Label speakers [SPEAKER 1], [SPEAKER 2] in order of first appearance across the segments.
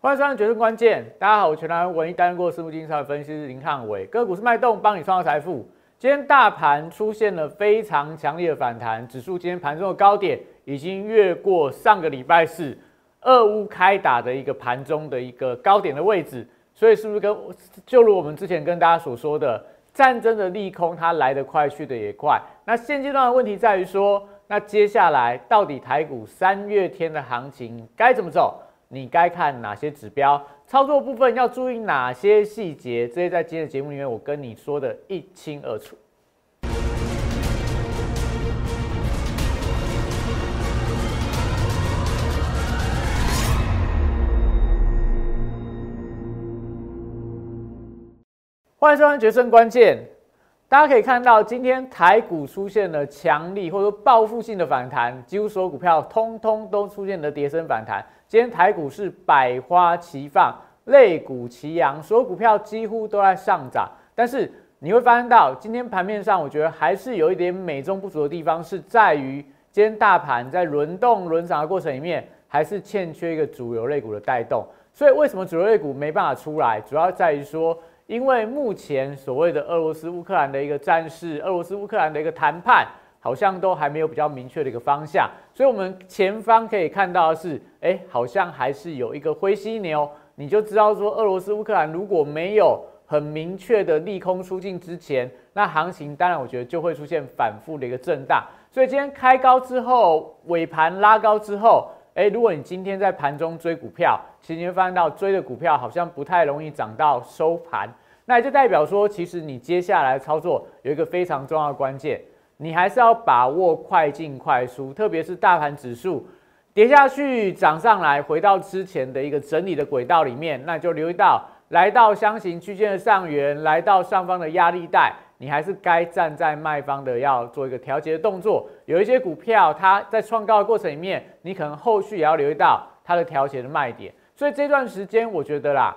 [SPEAKER 1] 欢迎收看《决胜关键》，大家好，我全台唯一担任过私募基金的分析师林汉伟，个股是脉动，帮你创造财富。今天大盘出现了非常强烈的反弹，指数今天盘中的高点已经越过上个礼拜四俄乌开打的一个盘中的一个高点的位置，所以是不是跟就如我们之前跟大家所说的，战争的利空它来得快，去得也快。那现阶段的问题在于说，那接下来到底台股三月天的行情该怎么走？你该看哪些指标？操作部分要注意哪些细节？这些在今天的节目里面，我跟你说的一清二楚。欢迎收看《决胜关键》。大家可以看到，今天台股出现了强力或者说报复性的反弹，几乎所有股票通通都出现了跌升反弹。今天台股是百花齐放，类股齐扬，所有股票几乎都在上涨。但是你会发现到，今天盘面上，我觉得还是有一点美中不足的地方，是在于今天大盘在轮动轮涨的过程里面，还是欠缺一个主流类股的带动。所以为什么主流类股没办法出来？主要在于说，因为目前所谓的俄罗斯乌克兰的一个战事，俄罗斯乌克兰的一个谈判。好像都还没有比较明确的一个方向，所以我们前方可以看到的是，哎，好像还是有一个灰犀牛，你就知道说，俄罗斯乌克兰如果没有很明确的利空出尽之前，那行情当然我觉得就会出现反复的一个震荡。所以今天开高之后，尾盘拉高之后，哎，如果你今天在盘中追股票，其实你会发现到追的股票好像不太容易涨到收盘，那也就代表说，其实你接下来操作有一个非常重要的关键。你还是要把握快进快出，特别是大盘指数跌下去涨上来，回到之前的一个整理的轨道里面，那就留意到来到箱型区间的上缘，来到上方的压力带，你还是该站在卖方的，要做一个调节的动作。有一些股票它在创高的过程里面，你可能后续也要留意到它的调节的卖点。所以这段时间，我觉得啦，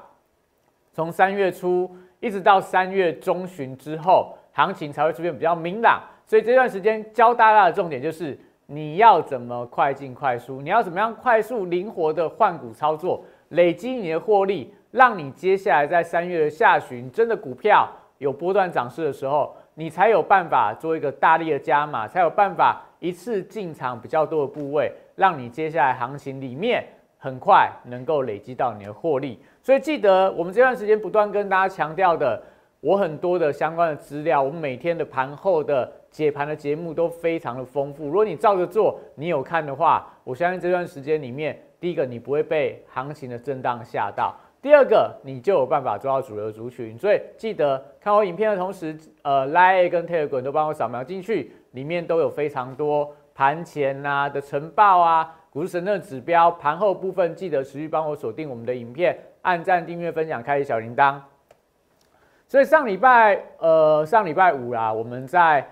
[SPEAKER 1] 从三月初一直到三月中旬之后，行情才会出现比较明朗。所以这段时间教大家的重点就是你要怎么快进快出，你要怎么样快速灵活的换股操作，累积你的获利，让你接下来在三月的下旬真的股票有波段涨势的时候，你才有办法做一个大力的加码，才有办法一次进场比较多的部位，让你接下来行情里面很快能够累积到你的获利。所以记得我们这段时间不断跟大家强调的，我很多的相关的资料，我们每天的盘后的。解盘的节目都非常的丰富，如果你照着做，你有看的话，我相信这段时间里面，第一个你不会被行情的震荡吓到，第二个你就有办法抓到主流族群。所以记得看我影片的同时，呃 lie 跟 Telegram 都帮我扫描进去，里面都有非常多盘前啊的晨报啊、股市神的指标，盘后部分记得持续帮我锁定我们的影片，按赞、订阅、分享、开启小铃铛。所以上礼拜，呃，上礼拜五啦，我们在。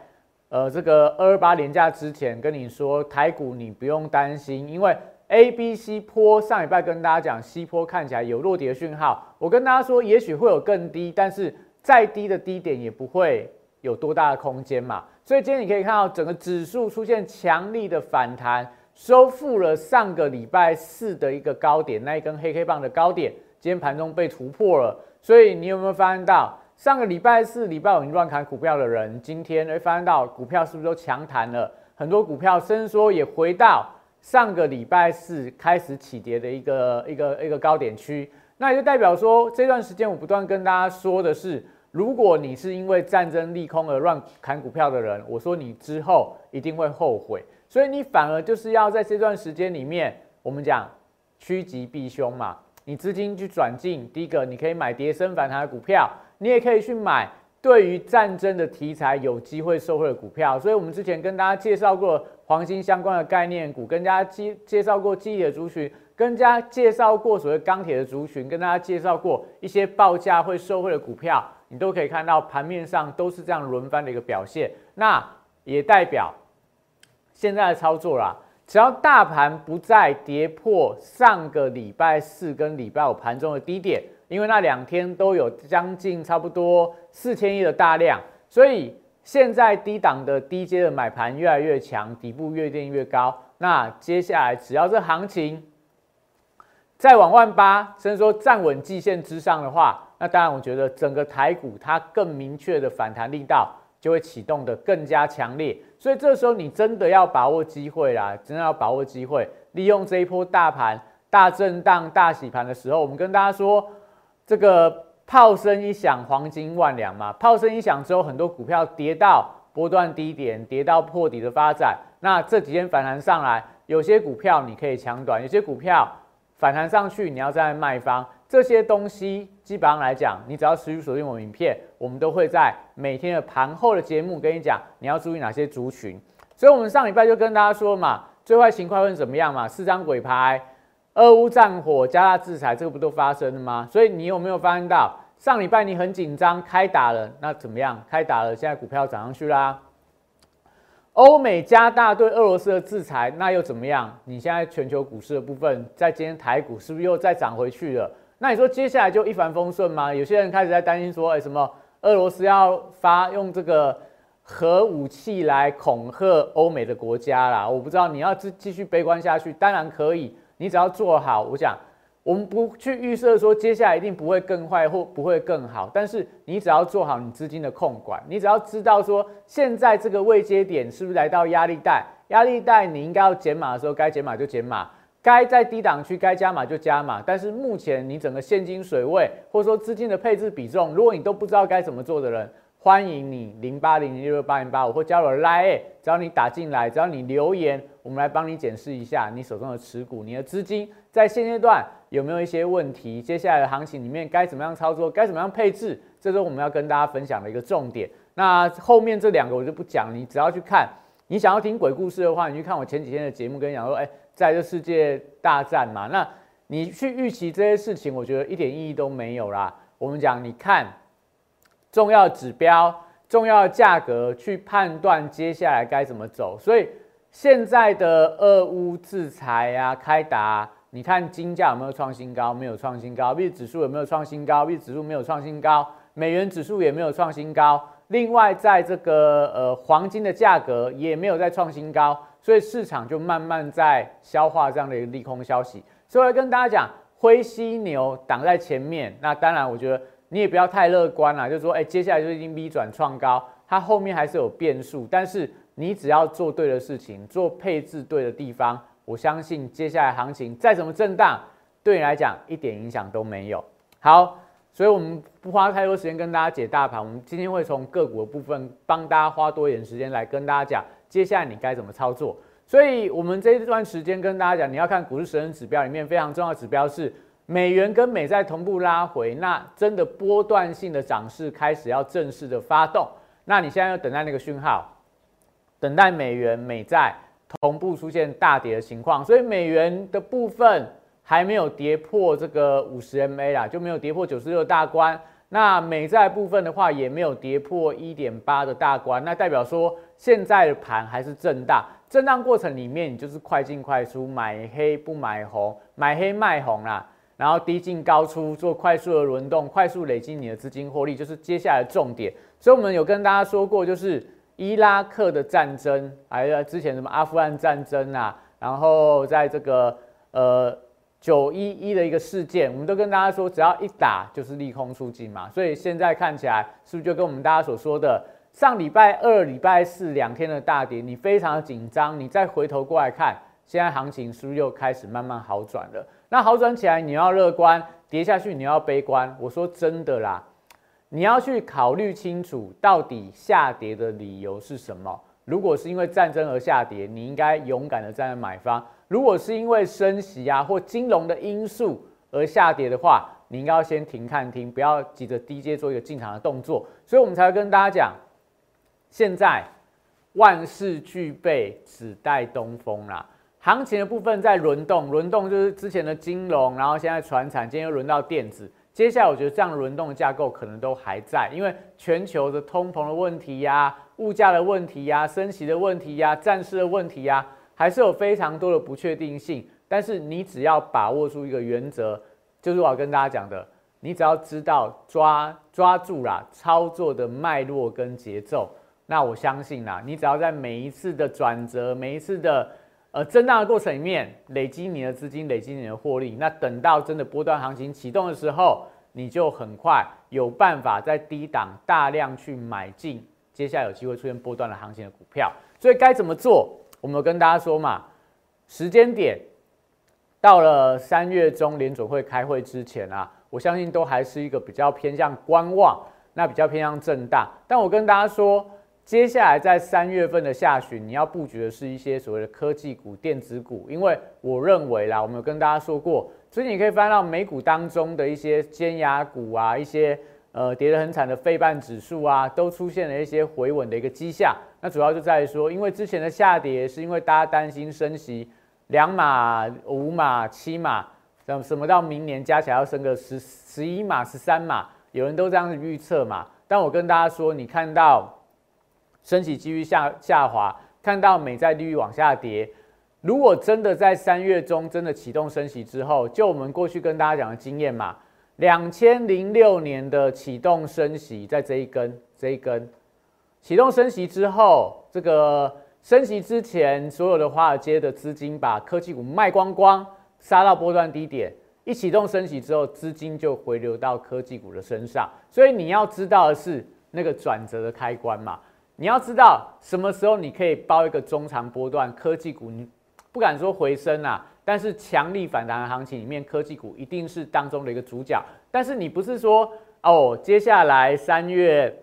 [SPEAKER 1] 呃，这个二二八连假之前跟你说，台股你不用担心，因为 A、B、C 坡上礼拜跟大家讲，C 坡看起来有落跌的讯号。我跟大家说，也许会有更低，但是再低的低点也不会有多大的空间嘛。所以今天你可以看到整个指数出现强力的反弹，收复了上个礼拜四的一个高点，那一根黑黑棒的高点，今天盘中被突破了。所以你有没有发现到？上个礼拜四、礼拜五你乱砍股票的人，今天会发现到股票是不是都强弹了？很多股票伸缩也回到上个礼拜四开始起跌的一个一个一个高点区，那也就代表说这段时间我不断跟大家说的是，如果你是因为战争利空而乱砍股票的人，我说你之后一定会后悔，所以你反而就是要在这段时间里面，我们讲趋吉避凶嘛，你资金去转进，第一个你可以买跌升反弹的股票。你也可以去买对于战争的题材有机会受惠的股票，所以我们之前跟大家介绍过黄金相关的概念股，跟大家介介绍过记忆的族群，跟大家介绍过所谓钢铁的族群，跟大家介绍过一些报价会受惠的股票，你都可以看到盘面上都是这样轮番的一个表现，那也代表现在的操作啦，只要大盘不再跌破上个礼拜四跟礼拜五盘中的低点。因为那两天都有将近差不多四千亿的大量，所以现在低档的低阶的买盘越来越强，底部越垫越高。那接下来只要这行情再往万八，甚至说站稳季线之上的话，那当然我觉得整个台股它更明确的反弹力道就会启动的更加强烈。所以这时候你真的要把握机会啦，真的要把握机会，利用这一波大盘大震荡、大洗盘的时候，我们跟大家说，这个炮声一响，黄金万两嘛。炮声一响之后，很多股票跌到波段低点，跌到破底的发展。那这几天反弹上来，有些股票你可以抢短，有些股票。反弹上去，你要在卖方，这些东西基本上来讲，你只要持续锁定我们影片，我们都会在每天的盘后的节目跟你讲，你要注意哪些族群。所以，我们上礼拜就跟大家说嘛，最坏情况会怎么样嘛？四张鬼牌，俄乌战火，加大制裁，这个不都发生了吗？所以，你有没有发现到上礼拜你很紧张，开打了，那怎么样？开打了，现在股票涨上去啦。欧美加大对俄罗斯的制裁，那又怎么样？你现在全球股市的部分，在今天台股是不是又再涨回去了？那你说接下来就一帆风顺吗？有些人开始在担心说，哎，什么俄罗斯要发用这个核武器来恐吓欧美的国家啦？我不知道你要继继续悲观下去，当然可以，你只要做好，我想。我们不去预设说接下来一定不会更坏或不会更好，但是你只要做好你资金的控管，你只要知道说现在这个位阶点是不是来到压力带，压力带你应该要减码的时候该减码就减码，该在低档区该加码就加码。但是目前你整个现金水位或者说资金的配置比重，如果你都不知道该怎么做的人，欢迎你零八零六六八零八五或加入 Line，只要你打进来，只要你留言，我们来帮你检视一下你手中的持股，你的资金在现阶段。有没有一些问题？接下来的行情里面该怎么样操作？该怎么样配置？这是我们要跟大家分享的一个重点。那后面这两个我就不讲，你只要去看。你想要听鬼故事的话，你去看我前几天的节目，跟你讲说，哎，在这世界大战嘛，那你去预期这些事情，我觉得一点意义都没有啦。我们讲，你看重要指标、重要价格去判断接下来该怎么走。所以现在的俄乌制裁啊，开打。你看金价有没有创新高？没有创新高。币指数有没有创新高？币指数没有创新高。美元指数也没有创新高。另外，在这个呃黄金的价格也没有再创新高，所以市场就慢慢在消化这样的一个利空消息。所以我要跟大家讲，灰犀牛挡在前面。那当然，我觉得你也不要太乐观了，就是说，哎，接下来就已经 V 转创高，它后面还是有变数。但是你只要做对的事情，做配置对的地方。我相信接下来行情再怎么震荡，对你来讲一点影响都没有。好，所以我们不花太多时间跟大家解大盘，我们今天会从个股的部分帮大家花多一点时间来跟大家讲，接下来你该怎么操作。所以我们这一段时间跟大家讲，你要看股市神人指标里面非常重要的指标是美元跟美债同步拉回，那真的波段性的涨势开始要正式的发动。那你现在要等待那个讯号，等待美元美债。同步出现大跌的情况，所以美元的部分还没有跌破这个五十 MA 啦，就没有跌破九十六大关。那美债部分的话，也没有跌破一点八的大关，那代表说现在的盘还是震荡，震荡过程里面你就是快进快出，买黑不买红，买黑卖红啦，然后低进高出，做快速的轮动，快速累积你的资金获利，就是接下来的重点。所以我们有跟大家说过，就是。伊拉克的战争，还有之前什么阿富汗战争啊，然后在这个呃九一一的一个事件，我们都跟大家说，只要一打就是利空出尽嘛。所以现在看起来是不是就跟我们大家所说的，上礼拜二、礼拜四两天的大跌，你非常的紧张，你再回头过来看，现在行情是不是又开始慢慢好转了？那好转起来，你要乐观；跌下去，你要悲观。我说真的啦。你要去考虑清楚，到底下跌的理由是什么？如果是因为战争而下跌，你应该勇敢的站在买方；如果是因为升息啊或金融的因素而下跌的话，你应该要先停看听，不要急着低阶做一个进场的动作。所以我们才会跟大家讲，现在万事俱备，只待东风啦。行情的部分在轮动，轮动就是之前的金融，然后现在船产，今天又轮到电子。接下来，我觉得这样轮动的架构可能都还在，因为全球的通膨的问题呀、物价的问题呀、升息的问题呀、战事的问题呀，还是有非常多的不确定性。但是你只要把握住一个原则，就是我要跟大家讲的，你只要知道抓抓住啦操作的脉络跟节奏，那我相信啦，你只要在每一次的转折、每一次的呃震荡的过程里面累积你的资金，累积你的获利。那等到真的波段行情启动的时候，你就很快有办法在低档大量去买进，接下来有机会出现波段的行情的股票。所以该怎么做？我们跟大家说嘛，时间点到了三月中联准会开会之前啊，我相信都还是一个比较偏向观望，那比较偏向震荡。但我跟大家说。接下来在三月份的下旬，你要布局的是一些所谓的科技股、电子股，因为我认为啦，我们有跟大家说过，最近你可以翻到美股当中的一些尖牙股啊，一些呃跌得很惨的费半指数啊，都出现了一些回稳的一个迹象。那主要就在于说，因为之前的下跌是因为大家担心升息两码、五码、七码，什什么到明年加起来要升个十十一码、十三码，有人都这样子预测嘛。但我跟大家说，你看到。升息几率下下滑，看到美债利率往下跌。如果真的在三月中真的启动升息之后，就我们过去跟大家讲的经验嘛，两千零六年的启动升息，在这一根这一根启动升息之后，这个升息之前，所有的华尔街的资金把科技股卖光光，杀到波段低点。一启动升息之后，资金就回流到科技股的身上。所以你要知道的是那个转折的开关嘛。你要知道什么时候你可以包一个中长波段科技股，你不敢说回升啊，但是强力反弹的行情里面，科技股一定是当中的一个主角。但是你不是说哦，接下来三月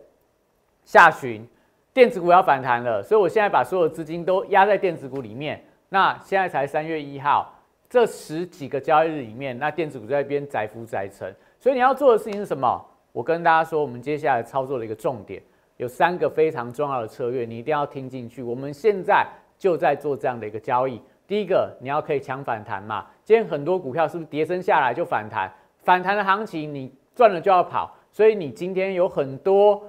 [SPEAKER 1] 下旬电子股要反弹了，所以我现在把所有资金都压在电子股里面。那现在才三月一号，这十几个交易日里面，那电子股在边载浮载沉。所以你要做的事情是什么？我跟大家说，我们接下来操作的一个重点。有三个非常重要的策略，你一定要听进去。我们现在就在做这样的一个交易。第一个，你要可以抢反弹嘛？今天很多股票是不是跌升下来就反弹？反弹的行情你赚了就要跑，所以你今天有很多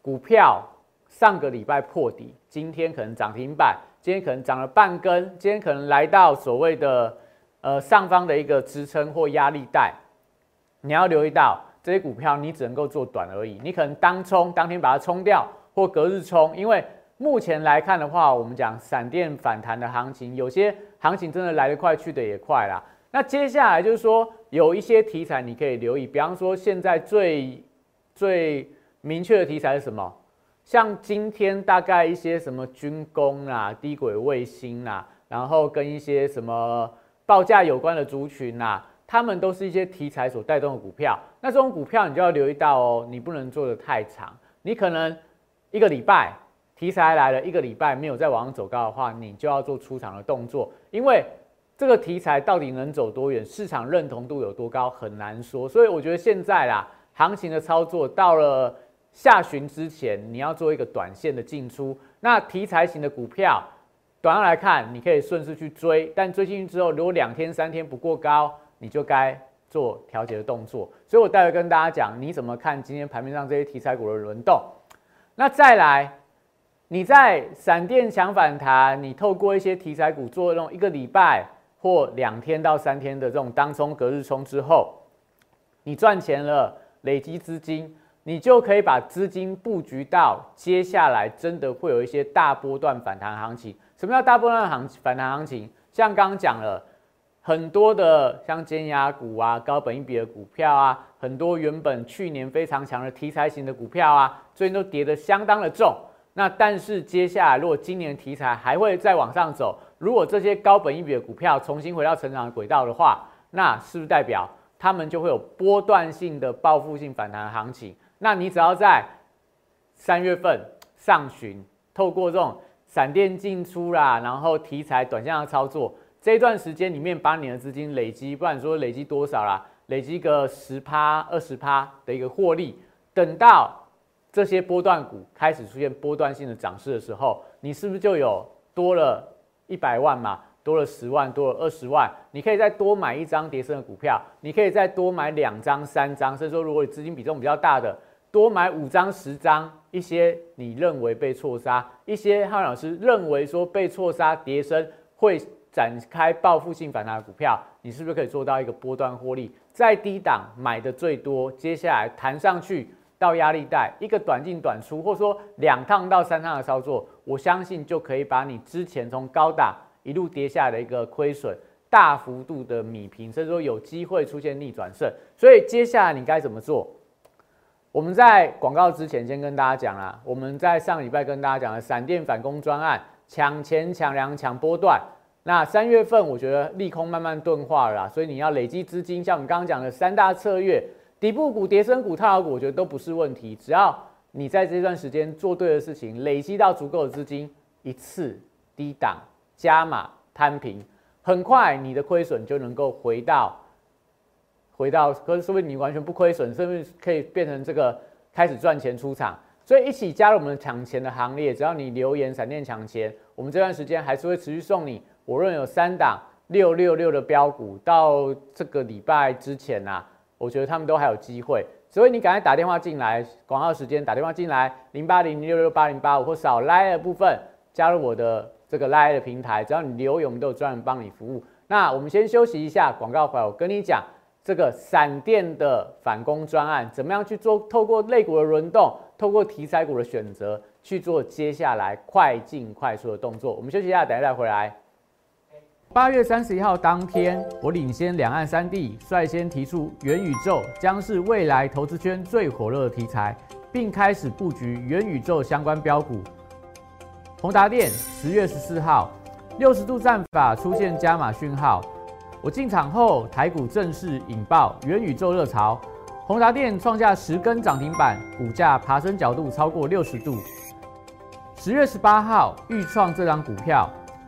[SPEAKER 1] 股票上个礼拜破底，今天可能涨停板，今天可能涨了半根，今天可能来到所谓的呃上方的一个支撑或压力带，你要留意到。这些股票你只能够做短而已，你可能当冲当天把它冲掉，或隔日冲。因为目前来看的话，我们讲闪电反弹的行情，有些行情真的来得快，去得也快啦。那接下来就是说，有一些题材你可以留意，比方说现在最最明确的题材是什么？像今天大概一些什么军工啊、低轨卫星啊，然后跟一些什么报价有关的族群啊。他们都是一些题材所带动的股票，那这种股票你就要留意到哦，你不能做的太长，你可能一个礼拜题材来了一个礼拜没有再往上走高的话，你就要做出场的动作，因为这个题材到底能走多远，市场认同度有多高很难说，所以我觉得现在啦，行情的操作到了下旬之前，你要做一个短线的进出，那题材型的股票，短上来看你可以顺势去追，但追进去之后，如果两天三天不过高。你就该做调节的动作，所以我待会跟大家讲你怎么看今天盘面上这些题材股的轮动。那再来，你在闪电强反弹，你透过一些题材股做那种一个礼拜或两天到三天的这种当冲隔日冲之后，你赚钱了，累积资金，你就可以把资金布局到接下来真的会有一些大波段反弹行情。什么叫大波段行反弹行情？像刚刚讲了。很多的像尖牙股啊、高本一比的股票啊，很多原本去年非常强的题材型的股票啊，最近都跌得相当的重。那但是接下来如果今年题材还会再往上走，如果这些高本一比的股票重新回到成长的轨道的话，那是不是代表他们就会有波段性的报复性反弹行情？那你只要在三月份上旬，透过这种闪电进出啦，然后题材短线的操作。这一段时间里面，把你的资金累积，不管说累积多少啦，累积个十趴、二十趴的一个获利，等到这些波段股开始出现波段性的涨势的时候，你是不是就有多了一百万嘛？多了十万，多了二十万，你可以再多买一张叠升的股票，你可以再多买两张、三张，甚至说如果你资金比重比较大的，多买五张、十张，一些你认为被错杀，一些汉老师认为说被错杀叠升会。展开报复性反弹的股票，你是不是可以做到一个波段获利？在低档买的最多，接下来弹上去到压力带，一个短进短出，或者说两趟到三趟的操作，我相信就可以把你之前从高档一路跌下来的一个亏损，大幅度的米平，甚至说有机会出现逆转胜。所以接下来你该怎么做？我们在广告之前先跟大家讲啦，我们在上礼拜跟大家讲的闪电反攻专案，抢钱、抢粮、抢波段。那三月份我觉得利空慢慢钝化了，所以你要累积资金，像我们刚刚讲的三大策略，底部股、跌升股、套牢股，我觉得都不是问题。只要你在这段时间做对的事情，累积到足够的资金，一次低档加码摊平，很快你的亏损就能够回到。回到，可是说明你完全不亏损，甚至可以变成这个开始赚钱出场。所以一起加入我们抢钱的行列，只要你留言闪电抢钱，我们这段时间还是会持续送你。我认为有三档六六六的标股，到这个礼拜之前呐，我觉得他们都还有机会。所以你赶快打电话进来，广告时间打电话进来，零八零六六八零八五或扫 Line 的部分加入我的这个 Line 的平台，只要你留言，我们都有专人帮你服务。那我们先休息一下，广告回来我跟你讲。这个闪电的反攻专案，怎么样去做？透过类股的轮动，透过题材股的选择，去做接下来快进快速的动作。我们休息一下，等一下再回来。八月三十一号当天，我领先两岸三地，率先提出元宇宙将是未来投资圈最火热的题材，并开始布局元宇宙相关标股。宏达电十月十四号，六十度战法出现加码讯号。我进场后，台股正式引爆元宇宙热潮，宏达电创下十根涨停板，股价爬升角度超过六十度。十月十八号，预创这张股票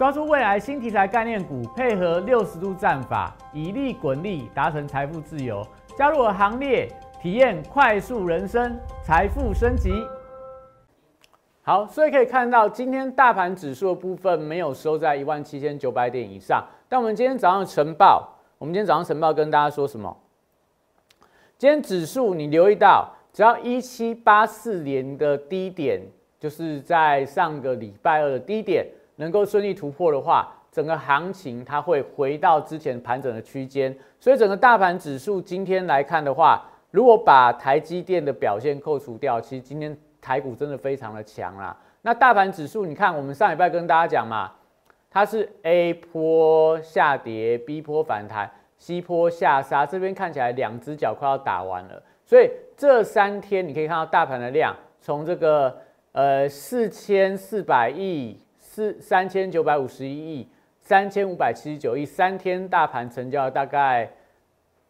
[SPEAKER 1] 抓住未来新题材概念股，配合六十度战法，以利滚利，达成财富自由。加入我行列，体验快速人生，财富升级。好，所以可以看到，今天大盘指数的部分没有收在一万七千九百点以上。但我们今天早上晨报，我们今天早上晨报跟大家说什么？今天指数你留意到。只要一七八四年的低点，就是在上个礼拜二的低点能够顺利突破的话，整个行情它会回到之前盘整的区间。所以整个大盘指数今天来看的话，如果把台积电的表现扣除掉，其实今天台股真的非常的强啦。那大盘指数，你看我们上礼拜跟大家讲嘛，它是 A 波下跌，B 波反弹，C 波下杀，这边看起来两只脚快要打完了。所以这三天你可以看到大盘的量，从这个呃四千四百亿、四三千九百五十一亿、三千五百七十九亿，三天大盘成交大概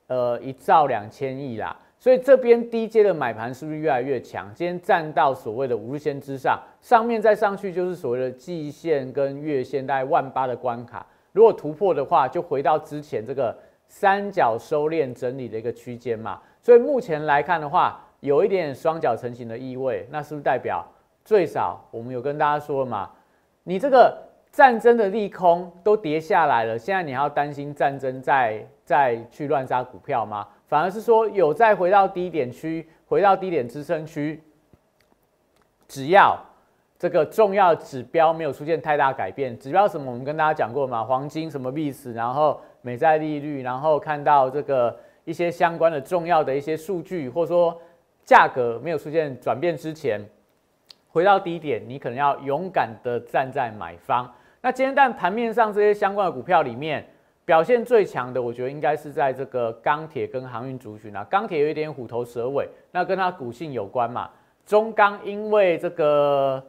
[SPEAKER 1] 呃一兆两千亿啦。所以这边低阶的买盘是不是越来越强？今天站到所谓的五日线之上，上面再上去就是所谓的季线跟月线大概万八的关卡。如果突破的话，就回到之前这个三角收敛整理的一个区间嘛。所以目前来看的话，有一点双脚成型的意味，那是不是代表最少我们有跟大家说了嘛？你这个战争的利空都跌下来了，现在你还要担心战争再再去乱杀股票吗？反而是说有再回到低点区，回到低点支撑区，只要这个重要指标没有出现太大改变，指标什么我们跟大家讲过嘛？黄金什么币史，然后美债利率，然后看到这个。一些相关的重要的一些数据，或者说价格没有出现转变之前，回到低点，你可能要勇敢的站在买方。那今天但盘面上这些相关的股票里面，表现最强的，我觉得应该是在这个钢铁跟航运族群啊。钢铁有一点虎头蛇尾，那跟它股性有关嘛。中钢因为这个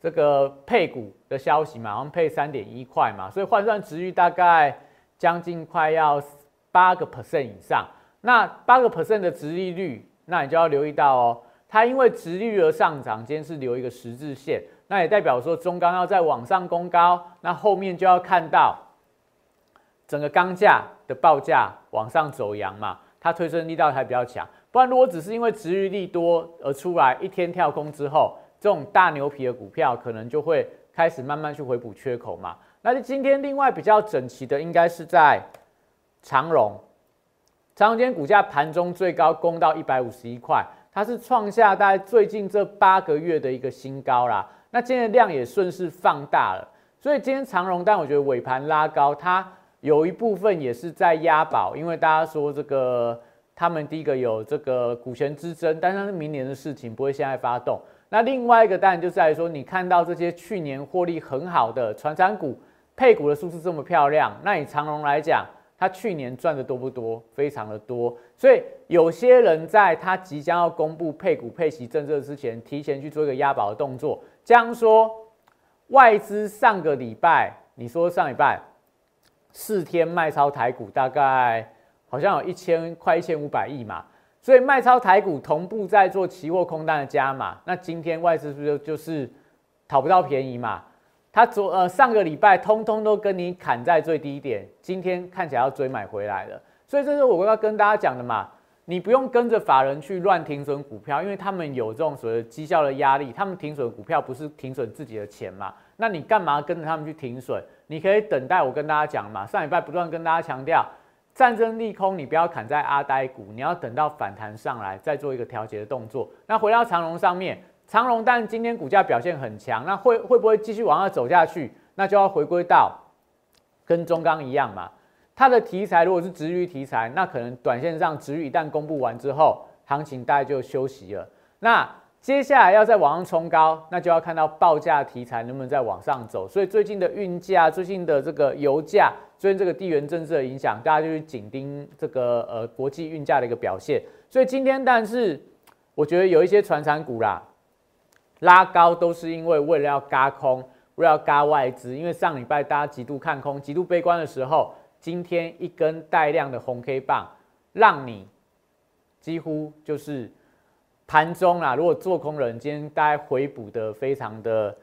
[SPEAKER 1] 这个配股的消息嘛，好像配三点一块嘛，所以换算值域大概将近快要。八个 percent 以上，那八个 percent 的值利率，那你就要留意到哦。它因为值率而上涨，今天是留一个十字线，那也代表说中钢要再往上攻高，那后面就要看到整个钢价的报价往上走阳嘛，它推升力道还比较强。不然如果只是因为值率利多而出来一天跳空之后，这种大牛皮的股票可能就会开始慢慢去回补缺口嘛。那就今天另外比较整齐的应该是在长荣，长荣今天股价盘中最高攻到一百五十一块。它是创下大概最近这八个月的一个新高啦，那今天的量也顺势放大了，所以今天长荣，但我觉得尾盘拉高，它有一部分也是在押宝，因为大家说这个他们第一个有这个股权之争，但是明年的事情不会现在发动。那另外一个当然就在于说，你看到这些去年获利很好的传产股配股的数字这么漂亮，那以长荣来讲。他去年赚的多不多？非常的多，所以有些人在他即将要公布配股配息政策之前，提前去做一个押宝的动作。这样说，外资上个礼拜，你说上礼拜四天卖超台股，大概好像有一千快一千五百亿嘛，所以卖超台股同步在做期货空单的加码。那今天外资是不是就是讨不到便宜嘛？他昨呃上个礼拜通通都跟你砍在最低点，今天看起来要追买回来了，所以这是我要跟大家讲的嘛，你不用跟着法人去乱停损股票，因为他们有这种所谓的绩效的压力，他们停损股票不是停损自己的钱嘛，那你干嘛跟着他们去停损？你可以等待我跟大家讲嘛，上礼拜不断跟大家强调，战争利空你不要砍在阿呆股，你要等到反弹上来再做一个调节的动作。那回到长龙上面。长荣，但今天股价表现很强，那会会不会继续往上走下去？那就要回归到跟中钢一样嘛。它的题材如果是直率题材，那可能短线上直率一旦公布完之后，行情大概就休息了。那接下来要再往上冲高，那就要看到报价题材能不能再往上走。所以最近的运价、最近的这个油价、最近这个地缘政治的影响，大家就去紧盯这个呃国际运价的一个表现。所以今天，但是我觉得有一些传产股啦。拉高都是因为为了要嘎空，为了要嘎外资。因为上礼拜大家极度看空、极度悲观的时候，今天一根带量的红 K 棒，让你几乎就是盘中啦。如果做空人今天大家回补的非常的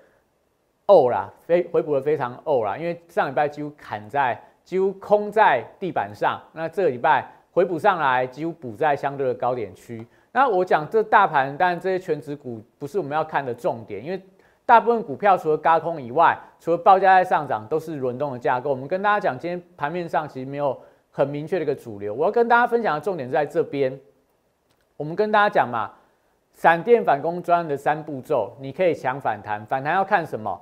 [SPEAKER 1] 呕啦，非回补的非常呕啦。因为上礼拜几乎砍在几乎空在地板上，那这个礼拜回补上来，几乎补在相对的高点区。那我讲这大盘，当然这些全指股不是我们要看的重点，因为大部分股票除了高空以外，除了报价在上涨，都是轮动的架构。我们跟大家讲，今天盘面上其实没有很明确的一个主流。我要跟大家分享的重点在这边。我们跟大家讲嘛，闪电反攻专案的三步骤，你可以抢反弹。反弹要看什么？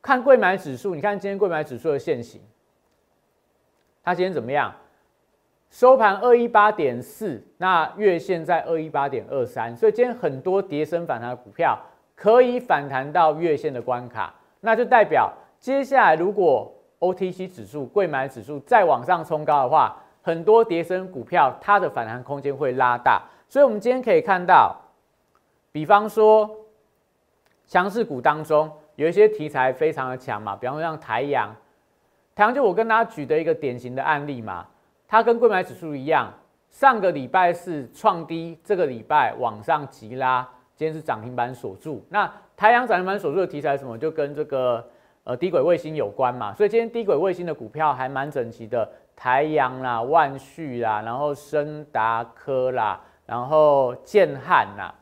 [SPEAKER 1] 看贵买指数。你看今天贵买指数的现形，它今天怎么样？收盘二一八点四，那月线在二一八点二三，所以今天很多跌升反弹的股票可以反弹到月线的关卡，那就代表接下来如果 OTC 指数、贵买指数再往上冲高的话，很多跌升股票它的反弹空间会拉大。所以我们今天可以看到，比方说强势股当中有一些题材非常的强嘛，比方说像台阳，台阳就我跟大家举的一个典型的案例嘛。它跟贵买指数一样，上个礼拜是创低，这个礼拜往上急拉，今天是涨停板锁住。那台阳涨停板锁住的题材什么？就跟这个呃低轨卫星有关嘛。所以今天低轨卫星的股票还蛮整齐的，台阳啦、万旭啦，然后深达科啦，然后建汉啦，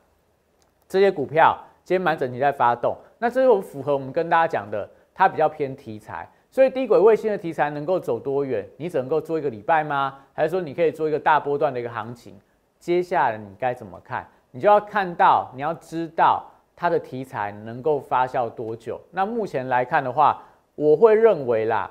[SPEAKER 1] 这些股票今天蛮整齐在发动。那这就符合我们跟大家讲的，它比较偏题材。所以低轨卫星的题材能够走多远？你只能够做一个礼拜吗？还是说你可以做一个大波段的一个行情？接下来你该怎么看？你就要看到，你要知道它的题材能够发酵多久。那目前来看的话，我会认为啦，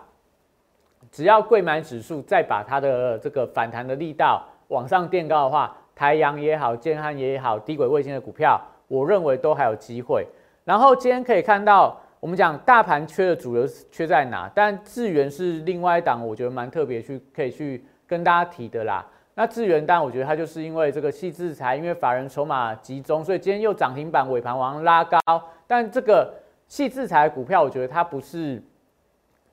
[SPEAKER 1] 只要贵买指数再把它的这个反弹的力道往上垫高的话，台阳也好，建汉也好，低轨卫星的股票，我认为都还有机会。然后今天可以看到。我们讲大盘缺的主流缺在哪？但智源是另外一档，我觉得蛮特别，去可以去跟大家提的啦。那智源，但我觉得它就是因为这个细制裁，因为法人筹码集中，所以今天又涨停板尾盘往上拉高。但这个细制裁股票，我觉得它不是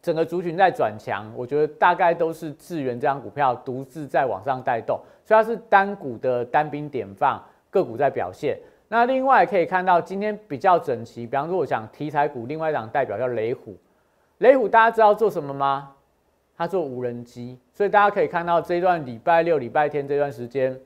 [SPEAKER 1] 整个族群在转强，我觉得大概都是智源这张股票独自在往上带动，所以它是单股的单兵点放个股在表现。那另外可以看到今天比较整齐，比方说我想题材股，另外一档代表叫雷虎。雷虎大家知道做什么吗？它做无人机，所以大家可以看到这一段礼拜六、礼拜天这段时间，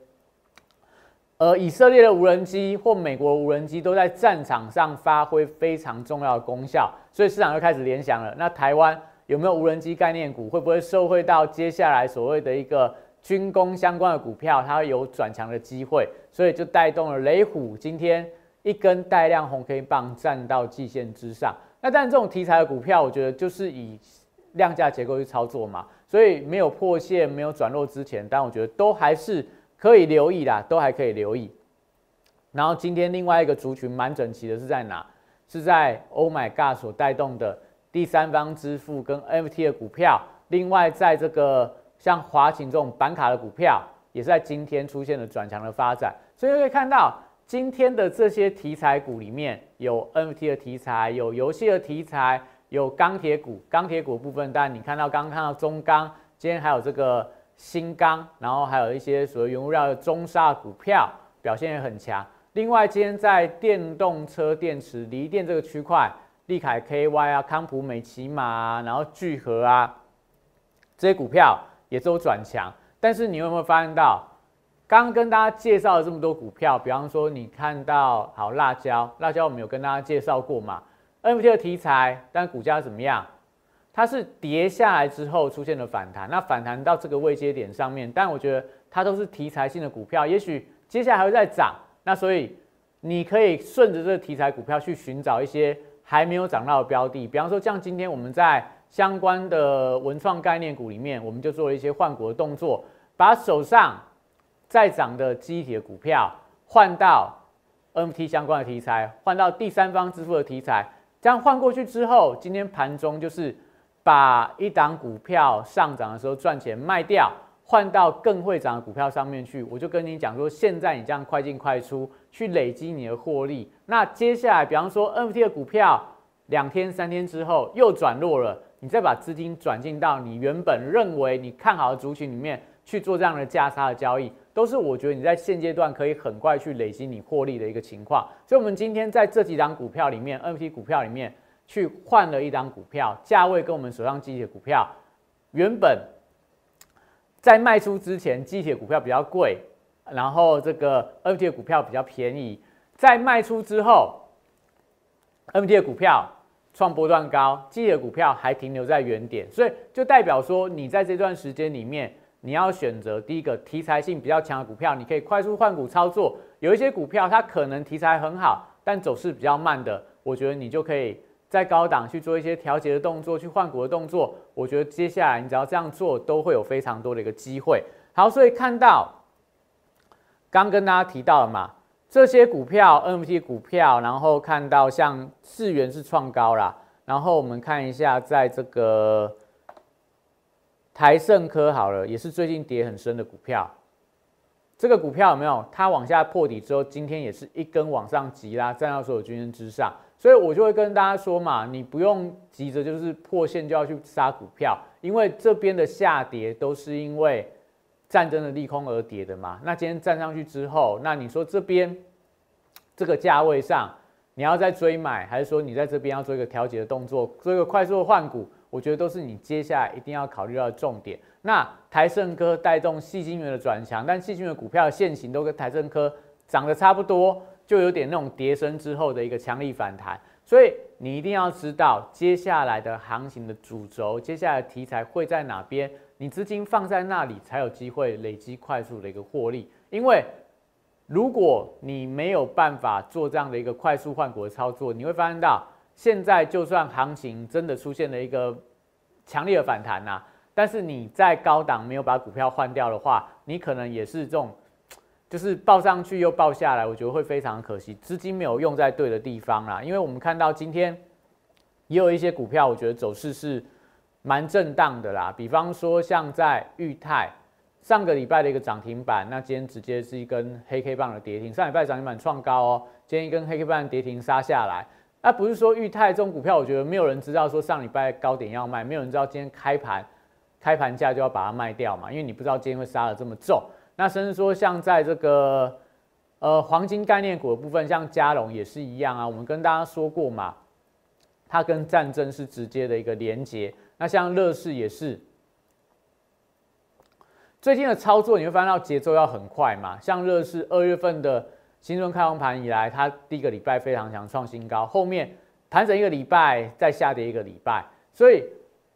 [SPEAKER 1] 呃，以色列的无人机或美国无人机都在战场上发挥非常重要的功效，所以市场又开始联想了。那台湾有没有无人机概念股？会不会受惠到接下来所谓的一个军工相关的股票，它有转强的机会？所以就带动了雷虎今天一根带量红 K 棒站到季线之上。那但这种题材的股票，我觉得就是以量价结构去操作嘛，所以没有破线、没有转弱之前，但我觉得都还是可以留意啦，都还可以留意。然后今天另外一个族群蛮整齐的是在哪？是在 Oh My God 所带动的第三方支付跟 NFT 的股票。另外在这个像华勤这种板卡的股票，也是在今天出现了转强的发展。所以可以看到今天的这些题材股里面有 NFT 的题材，有游戏的题材。有钢铁股，钢铁股部分，但你看到刚刚看到中钢，今天还有这个新钢，然后还有一些所谓原物料的中沙股票表现也很强。另外，今天在电动车电池、锂电这个区块，利凯 KY 啊、康普美奇玛，然后聚合啊，这些股票也都转强。但是你有没有发现到，刚跟大家介绍了这么多股票，比方说你看到好辣椒，辣椒我们有跟大家介绍过嘛？NFT 的题材，但股价怎么样？它是跌下来之后出现了反弹，那反弹到这个位阶点上面，但我觉得它都是题材性的股票，也许接下来还会再涨。那所以你可以顺着这个题材股票去寻找一些还没有涨到的标的，比方说像今天我们在相关的文创概念股里面，我们就做了一些换股的动作，把手上在涨的机体的股票换到 NFT 相关的题材，换到第三方支付的题材。这样换过去之后，今天盘中就是把一档股票上涨的时候赚钱卖掉，换到更会涨的股票上面去。我就跟你讲说，现在你这样快进快出，去累积你的获利。那接下来，比方说 NFT 的股票，两天三天之后又转弱了，你再把资金转进到你原本认为你看好的族群里面去做这样的价差的交易。都是我觉得你在现阶段可以很快去累积你获利的一个情况，所以，我们今天在这几档股票里面，NFT 股票里面去换了一档股票，价位跟我们手上机铁股票原本在卖出之前，机铁股票比较贵，然后这个 NFT 股票比较便宜，在卖出之后，NFT 股票创波段高，机铁股票还停留在原点，所以就代表说你在这段时间里面。你要选择第一个题材性比较强的股票，你可以快速换股操作。有一些股票它可能题材很好，但走势比较慢的，我觉得你就可以在高档去做一些调节的动作，去换股的动作。我觉得接下来你只要这样做，都会有非常多的一个机会。好，所以看到刚跟大家提到了嘛，这些股票 NFT 股票，然后看到像智元是创高啦，然后我们看一下在这个。台盛科好了，也是最近跌很深的股票。这个股票有没有？它往下破底之后，今天也是一根往上急拉，站到所有均线之上。所以我就会跟大家说嘛，你不用急着就是破线就要去杀股票，因为这边的下跌都是因为战争的利空而跌的嘛。那今天站上去之后，那你说这边这个价位上，你要再追买，还是说你在这边要做一个调节的动作，做一个快速的换股？我觉得都是你接下来一定要考虑到的重点。那台盛科带动细晶圆的转强，但细晶圆股票的现形都跟台盛科涨得差不多，就有点那种跌升之后的一个强力反弹。所以你一定要知道接下来的行情的主轴，接下来题材会在哪边，你资金放在那里才有机会累积快速的一个获利。因为如果你没有办法做这样的一个快速换股的操作，你会发现到。现在就算行情真的出现了一个强烈的反弹呐，但是你在高档没有把股票换掉的话，你可能也是这种，就是报上去又报下来，我觉得会非常可惜，资金没有用在对的地方啦。因为我们看到今天也有一些股票，我觉得走势是蛮震荡的啦。比方说像在裕泰上个礼拜的一个涨停板，那今天直接是一根黑 K 棒的跌停。上礼拜涨停板创高哦，今天一根黑 K 棒跌停杀下来。那不是说裕泰这种股票，我觉得没有人知道说上礼拜高点要卖，没有人知道今天开盘开盘价就要把它卖掉嘛，因为你不知道今天会杀的这么重。那甚至说像在这个呃，黄金概念股的部分，像嘉龙也是一样啊。我们跟大家说过嘛，它跟战争是直接的一个连接。那像乐视也是，最近的操作你会发现到节奏要很快嘛。像乐视二月份的新春开红盘以来，它第一个礼拜非常强，创新高，后面盘整一个礼拜，再下跌一个礼拜，所以。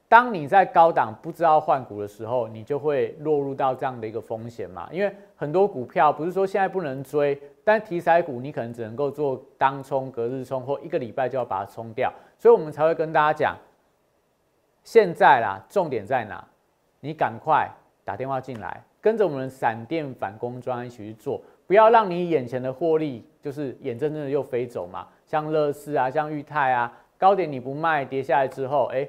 [SPEAKER 1] 当你在高档不知道换股的时候，你就会落入到这样的一个风险嘛？因为很多股票不是说现在不能追，但题材股你可能只能够做当冲、隔日冲或一个礼拜就要把它冲掉，所以我们才会跟大家讲，现在啦，重点在哪？你赶快打电话进来，跟着我们闪电反攻专一起去做，不要让你眼前的获利就是眼睁睁的又飞走嘛。像乐视啊，像裕泰啊，高点你不卖，跌下来之后，哎。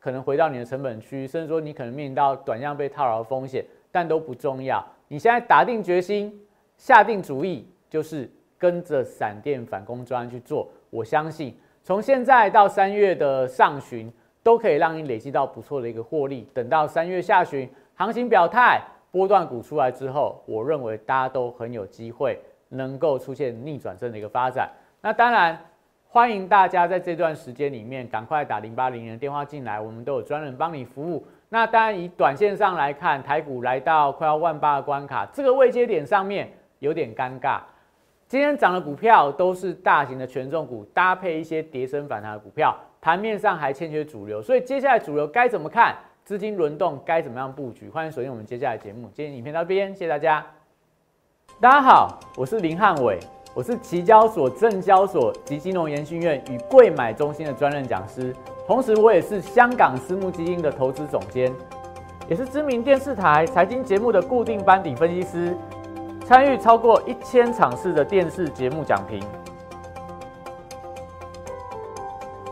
[SPEAKER 1] 可能回到你的成本区，甚至说你可能面临到短量被套牢的风险，但都不重要。你现在打定决心、下定主意，就是跟着闪电反攻专去做。我相信从现在到三月的上旬，都可以让你累积到不错的一个获利。等到三月下旬行情表态、波段股出来之后，我认为大家都很有机会能够出现逆转胜的一个发展。那当然。欢迎大家在这段时间里面赶快打零八零零电话进来，我们都有专人帮你服务。那当然以短线上来看，台股来到快要万八的关卡，这个位阶点上面有点尴尬。今天涨的股票都是大型的权重股，搭配一些跌升反弹的股票，盘面上还欠缺主流，所以接下来主流该怎么看？资金轮动该怎么样布局？欢迎锁定我们接下来节目。今天影片到这边，谢谢大家。大家好，我是林汉伟。我是期交所、证交所及金融研训院与贵买中心的专任讲师，同时我也是香港私募基金的投资总监，也是知名电视台财经节目的固定班底分析师，参与超过一千场次的电视节目讲评。